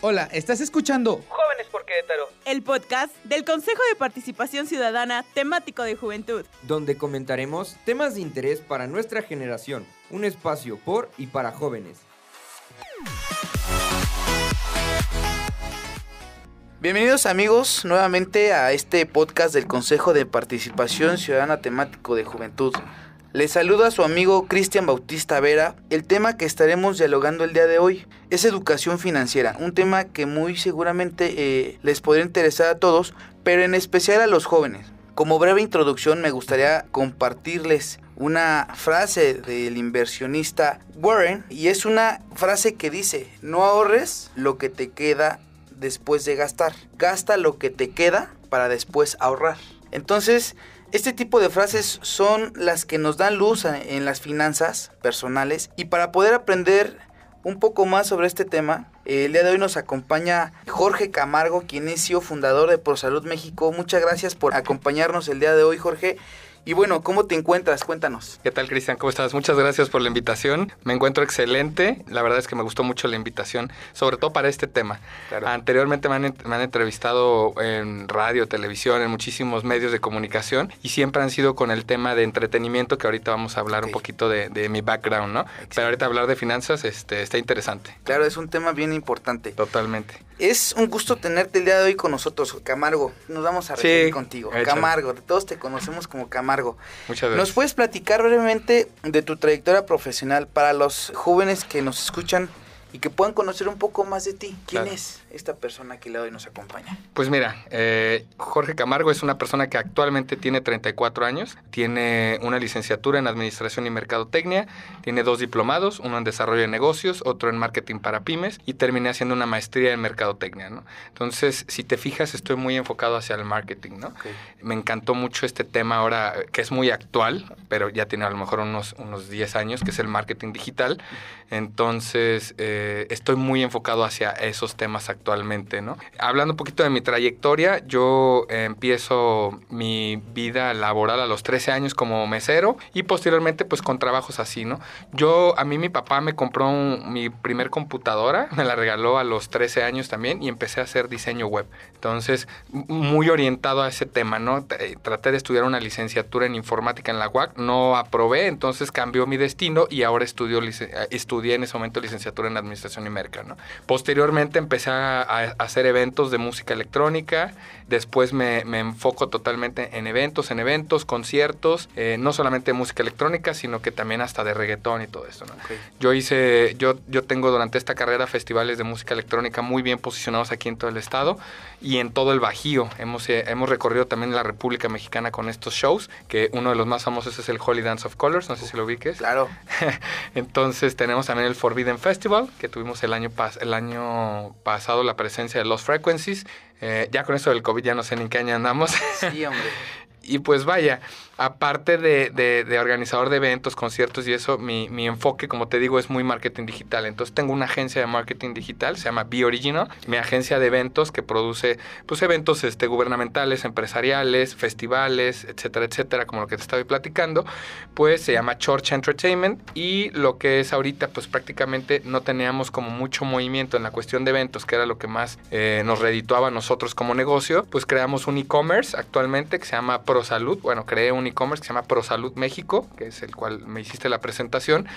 Hola, ¿estás escuchando Jóvenes por Querétaro, el podcast del Consejo de Participación Ciudadana temático de juventud, donde comentaremos temas de interés para nuestra generación, un espacio por y para jóvenes. Bienvenidos amigos nuevamente a este podcast del Consejo de Participación Ciudadana temático de juventud. Les saluda su amigo Cristian Bautista Vera. El tema que estaremos dialogando el día de hoy es educación financiera, un tema que muy seguramente eh, les podría interesar a todos, pero en especial a los jóvenes. Como breve introducción me gustaría compartirles una frase del inversionista Warren y es una frase que dice, no ahorres lo que te queda después de gastar, gasta lo que te queda para después ahorrar. Entonces, este tipo de frases son las que nos dan luz en las finanzas personales y para poder aprender un poco más sobre este tema, el día de hoy nos acompaña Jorge Camargo, quien es CEO fundador de ProSalud México. Muchas gracias por acompañarnos el día de hoy, Jorge. Y bueno, ¿cómo te encuentras? Cuéntanos. ¿Qué tal, Cristian? ¿Cómo estás? Muchas gracias por la invitación. Me encuentro excelente. La verdad es que me gustó mucho la invitación, sobre todo para este tema. Anteriormente me han, me han, entrevistado en radio, televisión, en muchísimos medios de comunicación y siempre han sido con el tema de entretenimiento, que ahorita vamos a hablar un poquito de, de, mi background, ¿no? Pero ahorita hablar de finanzas este, está interesante. Claro, es un tema bien importante. Totalmente. Es un gusto tenerte el día de hoy con nosotros, Camargo. Nos vamos a referir contigo. Camargo, todos te conocemos como Camargo. Muchas gracias. ¿Nos puedes platicar brevemente de tu trayectoria profesional para los jóvenes que nos escuchan y que puedan conocer un poco más de ti? ¿Quién claro. es? esta persona que le hoy nos acompaña? Pues mira, eh, Jorge Camargo es una persona que actualmente tiene 34 años, tiene una licenciatura en Administración y Mercadotecnia, tiene dos diplomados, uno en Desarrollo de Negocios, otro en Marketing para Pymes y terminé haciendo una maestría en Mercadotecnia, ¿no? Entonces, si te fijas, estoy muy enfocado hacia el marketing, ¿no? Okay. Me encantó mucho este tema ahora, que es muy actual, pero ya tiene a lo mejor unos, unos 10 años, que es el marketing digital. Entonces, eh, estoy muy enfocado hacia esos temas actualmente, ¿no? Hablando un poquito de mi trayectoria, yo eh, empiezo mi vida laboral a los 13 años como mesero y posteriormente pues con trabajos así, ¿no? Yo, a mí mi papá me compró un, mi primer computadora, me la regaló a los 13 años también y empecé a hacer diseño web. Entonces, muy orientado a ese tema, ¿no? Traté de estudiar una licenciatura en informática en la UAC, no aprobé, entonces cambió mi destino y ahora estudio, estudié en ese momento licenciatura en administración y merca, ¿no? Posteriormente empecé a, a hacer eventos de música electrónica, después me, me, enfoco totalmente en eventos, en eventos, conciertos, eh, no solamente de música electrónica, sino que también hasta de reggaetón y todo. Okay. Yo hice, yo, yo tengo durante esta carrera festivales de música electrónica muy bien posicionados aquí en todo el estado y en todo el Bajío. Hemos, eh, hemos recorrido también la República Mexicana con estos shows, que uno de los más famosos es el Holy Dance of Colors, no sé si lo ubiques. Claro. Entonces tenemos también el Forbidden Festival, que tuvimos el año, pas el año pasado la presencia de Lost Frequencies. Eh, ya con eso del COVID ya no sé ni en qué año andamos. Sí, hombre. y pues vaya, aparte de, de, organizador de eventos, conciertos y eso, mi, mi, enfoque, como te digo, es muy marketing digital. Entonces tengo una agencia de marketing digital, se llama Be Original, mi agencia de eventos que produce pues eventos este, gubernamentales, empresariales, festivales, etcétera, etcétera, como lo que te estaba platicando, pues se llama Church Entertainment y lo que es ahorita pues prácticamente no teníamos como mucho movimiento en la cuestión de eventos, que era lo que más eh, nos redituaba a nosotros como negocio, pues creamos un e-commerce actualmente que se llama ProSalud, bueno, creé un e-commerce que se llama ProSalud México, que es el cual me hiciste la presentación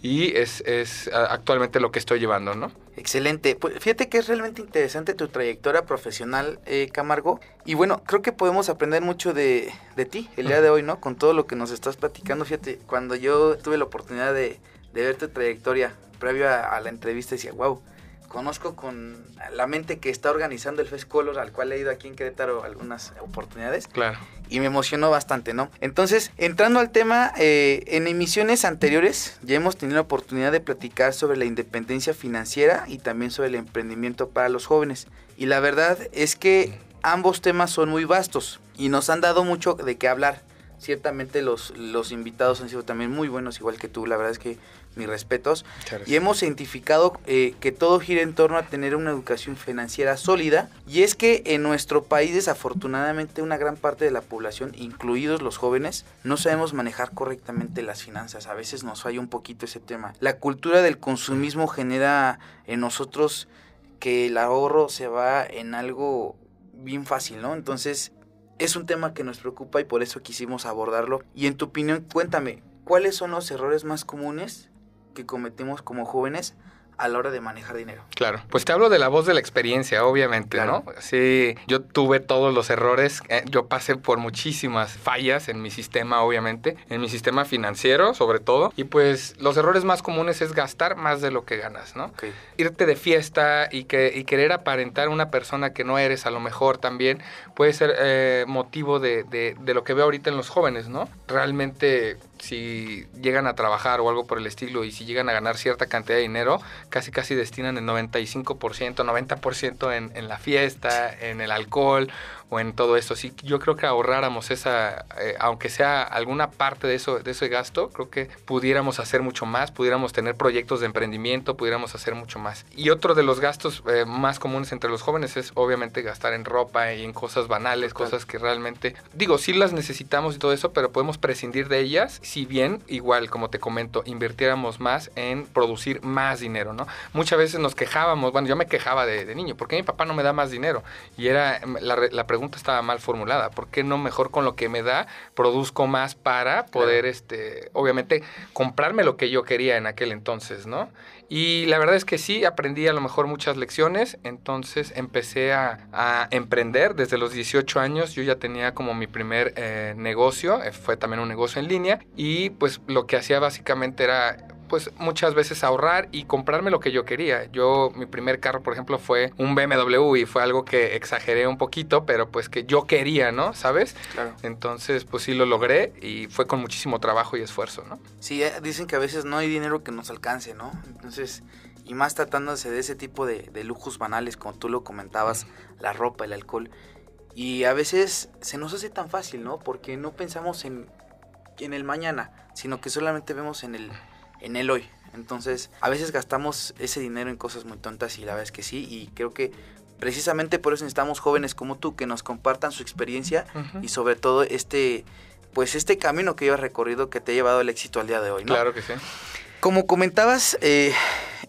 y es, es actualmente lo que estoy llevando, ¿no? Excelente. Pues fíjate que es realmente interesante tu trayectoria profesional, eh, Camargo. Y bueno, creo que podemos aprender mucho de, de ti el día de hoy, ¿no? Con todo lo que nos estás platicando. Fíjate, cuando yo tuve la oportunidad de, de ver tu trayectoria previo a, a la entrevista, decía, wow, conozco con la mente que está organizando el Fest Color, al cual he ido aquí en Querétaro algunas oportunidades. Claro. Y me emocionó bastante, ¿no? Entonces, entrando al tema, eh, en emisiones anteriores ya hemos tenido la oportunidad de platicar sobre la independencia financiera y también sobre el emprendimiento para los jóvenes. Y la verdad es que ambos temas son muy vastos y nos han dado mucho de qué hablar. Ciertamente los, los invitados han sido también muy buenos, igual que tú. La verdad es que mis respetos. Y hemos identificado eh, que todo gira en torno a tener una educación financiera sólida. Y es que en nuestro país, desafortunadamente, una gran parte de la población, incluidos los jóvenes, no sabemos manejar correctamente las finanzas. A veces nos falla un poquito ese tema. La cultura del consumismo genera en nosotros que el ahorro se va en algo bien fácil, ¿no? Entonces, es un tema que nos preocupa y por eso quisimos abordarlo. Y en tu opinión, cuéntame, ¿cuáles son los errores más comunes que cometimos como jóvenes a la hora de manejar dinero. Claro, pues te hablo de la voz de la experiencia, obviamente, ¿no? Sí, yo tuve todos los errores, eh, yo pasé por muchísimas fallas en mi sistema, obviamente, en mi sistema financiero sobre todo, y pues los errores más comunes es gastar más de lo que ganas, ¿no? Irte de fiesta y, que, y querer aparentar una persona que no eres a lo mejor también puede ser eh, motivo de, de, de lo que veo ahorita en los jóvenes, ¿no? Realmente si llegan a trabajar o algo por el estilo y si llegan a ganar cierta cantidad de dinero, casi casi destinan el 95%, 90% en, en la fiesta, en el alcohol o en todo eso. Si yo creo que ahorráramos esa, eh, aunque sea alguna parte de eso, de ese gasto, creo que pudiéramos hacer mucho más, pudiéramos tener proyectos de emprendimiento, pudiéramos hacer mucho más. Y otro de los gastos eh, más comunes entre los jóvenes es obviamente gastar en ropa y en cosas banales, cosas que realmente, digo, sí las necesitamos y todo eso, pero podemos prescindir de ellas si bien, igual, como te comento, invirtiéramos más en producir más dinero, ¿no? Muchas veces nos quejábamos, bueno, yo me quejaba de, niño, ¿por qué mi papá no me da más dinero? Y era, em, la, la, pregunta estaba mal formulada, ¿por qué no mejor con lo que me da produzco más para poder, este, obviamente, comprarme lo que yo quería en aquel entonces, ¿no? Y la verdad es que sí, aprendí a lo mejor muchas lecciones, entonces empecé a, a emprender desde los 18 años, yo ya tenía como mi primer eh, negocio, eh, fue también un negocio en línea, y pues lo que hacía básicamente era pues muchas veces ahorrar y comprarme lo que yo quería. Yo, mi primer carro, por ejemplo, fue un BMW y fue algo que exageré un poquito, pero pues que yo quería, ¿no? ¿Sabes? Claro. Entonces, pues sí lo logré y fue con muchísimo trabajo y esfuerzo, ¿no? Sí, eh, dicen que a veces no hay dinero que nos alcance, ¿no? Entonces, y más tratándose de ese tipo de, de lujos banales, como tú lo comentabas, la ropa, el alcohol. Y a veces se nos hace tan fácil, ¿no? Porque no pensamos en, en el mañana, sino que solamente vemos en el, en el hoy. Entonces, a veces gastamos ese dinero en cosas muy tontas y la verdad es que sí. Y creo que precisamente por eso necesitamos jóvenes como tú que nos compartan su experiencia uh -huh. y sobre todo este, pues este camino que llevas recorrido que te ha llevado al éxito al día de hoy, ¿no? Claro que sí. Como comentabas, eh,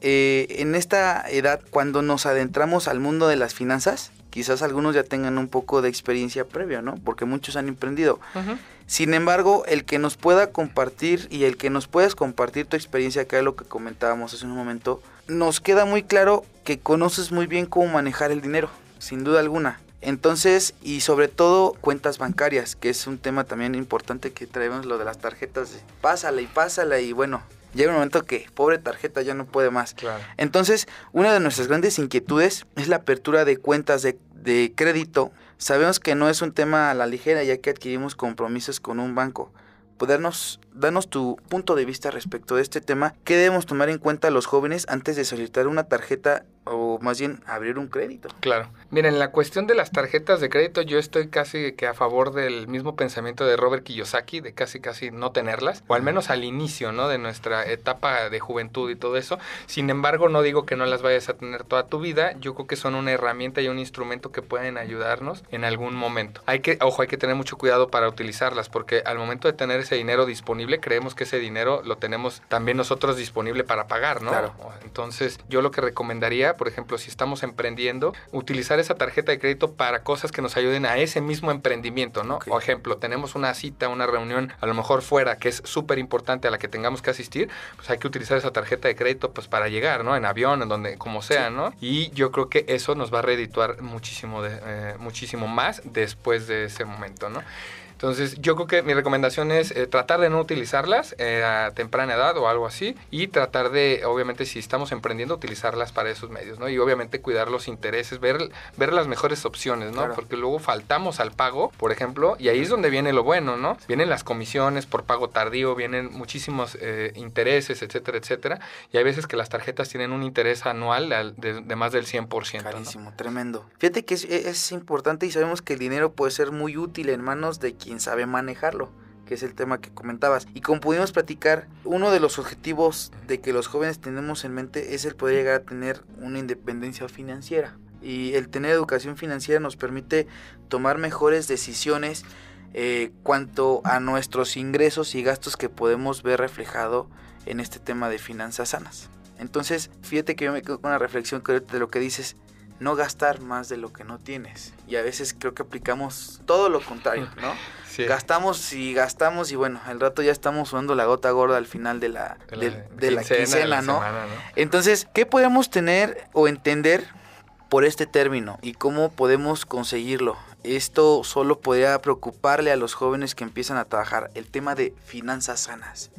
eh, en esta edad, cuando nos adentramos al mundo de las finanzas, quizás algunos ya tengan un poco de experiencia previa, ¿no? Porque muchos han emprendido. Uh -huh. Sin embargo, el que nos pueda compartir y el que nos puedas compartir tu experiencia, que es lo que comentábamos hace un momento, nos queda muy claro que conoces muy bien cómo manejar el dinero, sin duda alguna. Entonces, y sobre todo cuentas bancarias, que es un tema también importante que traemos lo de las tarjetas. Pásala y pásala y bueno, llega un momento que pobre tarjeta ya no puede más. Claro. Entonces, una de nuestras grandes inquietudes es la apertura de cuentas de, de crédito. Sabemos que no es un tema a la ligera ya que adquirimos compromisos con un banco. Podernos, darnos tu punto de vista respecto de este tema. ¿Qué debemos tomar en cuenta los jóvenes antes de solicitar una tarjeta o más bien abrir un crédito? Claro. Miren, la cuestión de las tarjetas de crédito, yo estoy casi que a favor del mismo pensamiento de Robert Kiyosaki, de casi casi no tenerlas, o al menos al inicio, ¿no? De nuestra etapa de juventud y todo eso. Sin embargo, no digo que no las vayas a tener toda tu vida. Yo creo que son una herramienta y un instrumento que pueden ayudarnos en algún momento. Hay que, ojo, hay que tener mucho cuidado para utilizarlas, porque al momento de tener ese dinero disponible, creemos que ese dinero lo tenemos también nosotros disponible para pagar, ¿no? Claro. Entonces, yo lo que recomendaría, por ejemplo, si estamos emprendiendo, utilizar esa tarjeta de crédito para cosas que nos ayuden a ese mismo emprendimiento, ¿no? Okay. Por ejemplo, tenemos una cita, una reunión, a lo mejor fuera, que es súper importante a la que tengamos que asistir, pues hay que utilizar esa tarjeta de crédito pues para llegar, ¿no? En avión, en donde, como sea, sí. ¿no? Y yo creo que eso nos va a redituar muchísimo, de, eh, muchísimo más después de ese momento, ¿no? Entonces, yo creo que mi recomendación es eh, tratar de no utilizarlas eh, a temprana edad o algo así y tratar de, obviamente, si estamos emprendiendo, utilizarlas para esos medios, ¿no? Y obviamente cuidar los intereses, ver, ver las mejores opciones, ¿no? Claro. Porque luego faltamos al pago, por ejemplo, y ahí es donde viene lo bueno, ¿no? Vienen las comisiones por pago tardío, vienen muchísimos eh, intereses, etcétera, etcétera. Y hay veces que las tarjetas tienen un interés anual de, de más del 100%. Carísimo, ¿no? tremendo. Fíjate que es, es importante y sabemos que el dinero puede ser muy útil en manos de quien quien sabe manejarlo, que es el tema que comentabas. Y como pudimos platicar, uno de los objetivos de que los jóvenes tenemos en mente es el poder llegar a tener una independencia financiera. Y el tener educación financiera nos permite tomar mejores decisiones eh, cuanto a nuestros ingresos y gastos que podemos ver reflejado en este tema de finanzas sanas. Entonces, fíjate que yo me quedo con una reflexión de lo que dices, no gastar más de lo que no tienes. Y a veces creo que aplicamos todo lo contrario, ¿no? Sí. Gastamos y gastamos y bueno, al rato ya estamos sudando la gota gorda al final de la, de, de la quincena, ¿no? semana, ¿no? Entonces, ¿qué podemos tener o entender por este término y cómo podemos conseguirlo? Esto solo podría preocuparle a los jóvenes que empiezan a trabajar, el tema de finanzas sanas.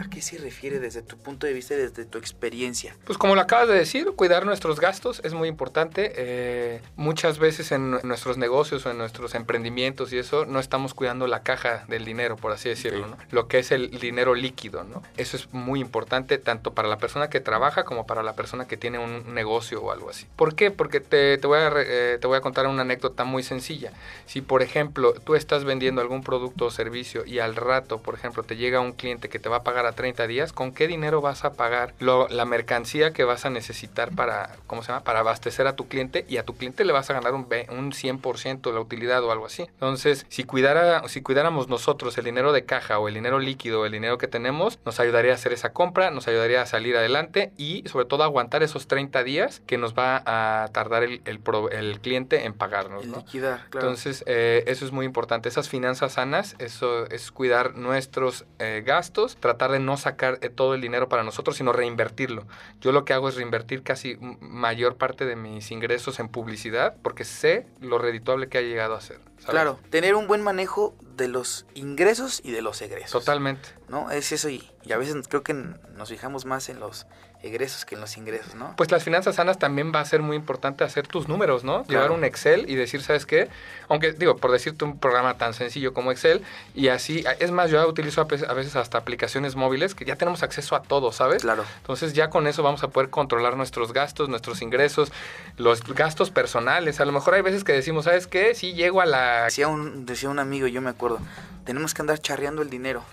¿A qué se refiere desde tu punto de vista y desde tu experiencia? Pues como lo acabas de decir, cuidar nuestros gastos es muy importante. Eh, muchas veces en nuestros negocios o en nuestros emprendimientos y eso no estamos cuidando la caja del dinero, por así decirlo, ¿no? Lo que es el dinero líquido, ¿no? Eso es muy importante tanto para la persona que trabaja como para la persona que tiene un negocio o algo así. ¿Por qué? Porque te, te voy, a, eh, te voy a contar una anécdota muy sencilla. Si, por ejemplo, tú estás vendiendo algún producto o servicio y al rato, por ejemplo, te llega un cliente que te va a pagar a 30 días, ¿con qué dinero vas a pagar lo- la mercancía que vas a necesitar para, ¿cómo se llama? Para abastecer a tu cliente y a tu cliente le vas a ganar un, un 100% de la utilidad o algo así. Entonces, si, cuidara, si cuidáramos nosotros el dinero de caja o el dinero líquido el dinero que tenemos, nos ayudaría a hacer esa compra, nos ayudaría a salir adelante y sobre todo aguantar esos 30 días que nos va a tardar el, el pro- el cliente en pagarnos. ¿no? liquidar, claro. Entonces, eh, eso es muy importante. Esas finanzas sanas, eso es cuidar nuestros eh, gastos, tratar de no sacar eh, todo el dinero para nosotros, sino reinvertirlo. Yo lo que hago es reinvertir casi mayor parte de mis ingresos en publicidad, porque sé lo redituable que ha llegado a ser. ¿sabes? Claro, tener un buen manejo de los ingresos y de los egresos. Totalmente. ¿No? Es eso y, y a veces creo que nos fijamos más en los egresos que en los ingresos, ¿no? Pues las finanzas sanas también va a ser muy importante hacer tus números, ¿no? Llevar un Excel y decir, ¿sabes qué? Aunque, digo, por decirte un programa tan sencillo como Excel, y así, es más, yo utilizo a veces- hasta aplicaciones móviles que ya tenemos acceso a todo, ¿sabes? Claro. Entonces ya con eso vamos a poder controlar nuestros gastos, nuestros ingresos, los gastos personales. A lo mejor hay veces que decimos, ¿sabes qué? Sí, llego a la... Decía un, decía un amigo, yo me acuerdo, tenemos que andar charreando el dinero,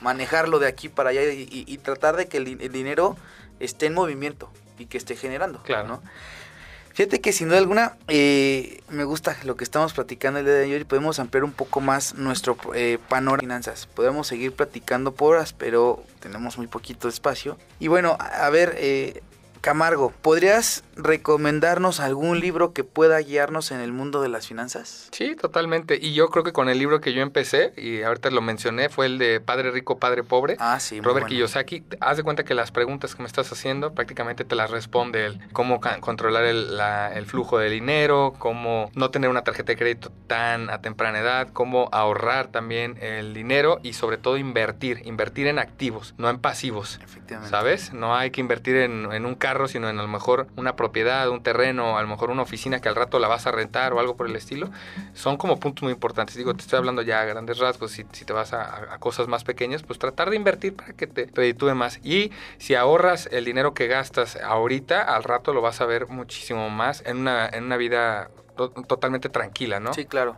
manejarlo de aquí para allá y, y- y tratar de que el dinero esté en movimiento y que esté generando. Claro. ¿no? Fíjate que sin duda alguna eh, me gusta lo que estamos platicando el día de hoy y podemos ampliar un poco más nuestro eh, panorama de finanzas. Podemos seguir platicando por horas, pero tenemos muy poquito espacio. Y bueno, a, a ver, eh, Camargo, ¿podrías recomendarnos algún libro que pueda guiarnos en el mundo de las finanzas? Sí, totalmente. Y yo creo que con el libro que yo empecé, y ahorita lo mencioné, fue el de Padre Rico, Padre Pobre. Ah, sí, Robert bueno. Kiyosaki, haz de cuenta que las preguntas que me estás haciendo prácticamente te las responde él. Cómo controlar el, la- el flujo de dinero, cómo no tener una tarjeta de crédito tan a temprana edad, cómo ahorrar también el dinero y sobre todo invertir, invertir en activos, no en pasivos. Efectivamente. ¿Sabes? No hay que invertir en, en un carro, sino en a lo mejor una propiedad, un terreno, a lo mejor una oficina que al rato la vas a rentar o algo por el estilo. Son como puntos muy importantes. Digo, te estoy hablando ya a grandes rasgos. Si, si te vas a, cosas más pequeñas, pues tratar de invertir para que te reditúe más. Y si ahorras el dinero que gastas ahorita, al rato lo vas a ver muchísimo más en una, en una vida to- totalmente tranquila, ¿no? Sí, claro.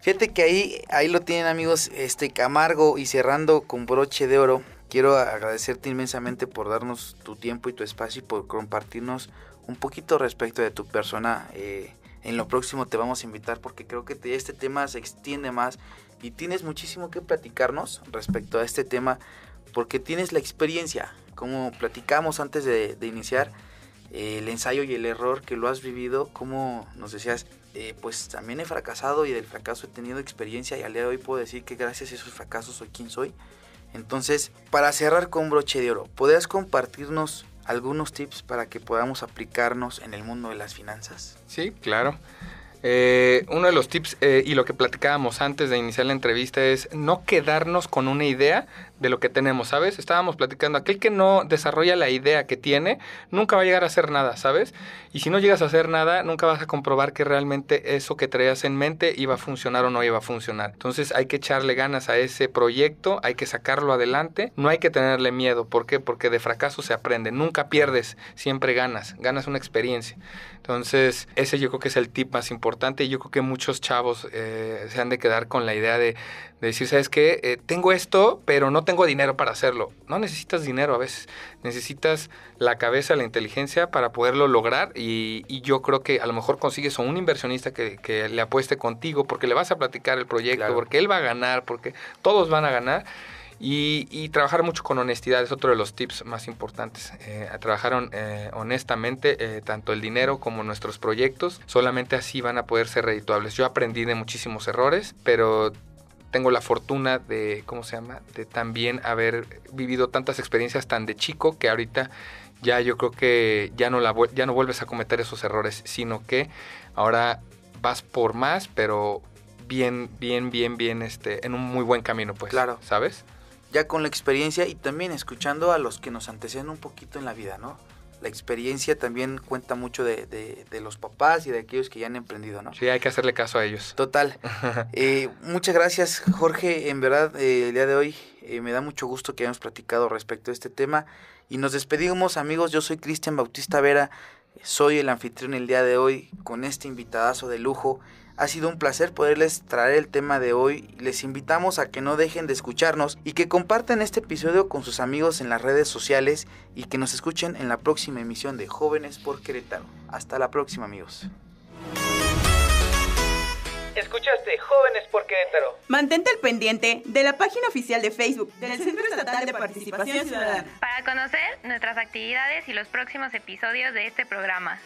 Fíjate que ahí, ahí lo tienen amigos, este Camargo y cerrando con broche de oro. Quiero agradecerte inmensamente por darnos tu tiempo y tu espacio y por compartirnos un poquito respecto de tu persona. Eh, en lo próximo te vamos a invitar porque creo que te- este tema se extiende más y tienes muchísimo que platicarnos respecto a este tema porque tienes la experiencia. Como platicamos antes de, de iniciar, eh, el ensayo y el error que lo has vivido, como nos decías, eh, pues también he fracasado y del fracaso he tenido experiencia y al día de hoy puedo decir que gracias a esos fracasos soy quien soy. Entonces, para cerrar con broche de oro, ¿podrías compartirnos algunos tips para que podamos aplicarnos en el mundo de las finanzas? Sí, claro. Eh, uno de los tips eh, y lo que platicábamos antes de iniciar la entrevista es no quedarnos con una idea de lo que tenemos, ¿sabes? Estábamos platicando, aquel que no desarrolla la idea que tiene, nunca va a llegar a hacer nada, ¿sabes? Y si no llegas a hacer nada, nunca vas a comprobar que realmente eso que traías en mente iba a funcionar o no iba a funcionar. Entonces hay que echarle ganas a ese proyecto, hay que sacarlo adelante, no hay que tenerle miedo. ¿Por qué? Porque de fracaso se aprende, nunca pierdes, siempre ganas, ganas una experiencia. Entonces, ese yo creo que es el tip más importante y yo creo que muchos chavos eh, se han de quedar con la idea de, de decir, ¿sabes qué? Eh, tengo esto, pero no tengo dinero para hacerlo. No necesitas dinero a veces, necesitas la cabeza, la inteligencia para poderlo lograr y, y yo creo que a lo mejor consigues a un inversionista que, que le apueste contigo porque le vas a platicar el proyecto, Claro. porque él va a ganar, porque todos van a ganar. Y, trabajar mucho con honestidad es otro de los tips más importantes. Eh, trabajar eh, honestamente eh, tanto el dinero como nuestros proyectos. Solamente así van a poder ser redituables. Yo aprendí de muchísimos errores, pero tengo la fortuna de, ¿cómo se llama? De también haber vivido tantas experiencias tan de chico que ahorita ya yo creo que ya no, la, ya no vuelves a cometer esos errores, sino que ahora vas por más, pero bien, bien, bien, bien, este, en un muy buen camino, pues. Claro. ¿Sabes? Ya con la experiencia y también escuchando a los que nos anteceden un poquito en la vida, ¿no? La experiencia también cuenta mucho de, de, los papás y de aquellos que ya han emprendido, ¿no? Sí, hay que hacerle caso a ellos. Total. Eh, muchas gracias, Jorge. En verdad, eh, el día de hoy eh, me da mucho gusto que hayamos platicado respecto a este tema. Y nos despedimos, amigos. Yo soy Cristian Bautista Vera. Soy el anfitrión el día de hoy con este invitadazo de lujo. Ha sido un placer poderles traer el tema de hoy. Les invitamos a que no dejen de escucharnos y que compartan este episodio con sus amigos en las redes sociales y que nos escuchen en la próxima emisión de Jóvenes por Querétaro. Hasta la próxima amigos. Escuchaste Jóvenes por Querétaro. Mantente al pendiente de la página oficial de Facebook del Centro Estatal de Participación Ciudadana para conocer nuestras actividades y los próximos episodios de este programa.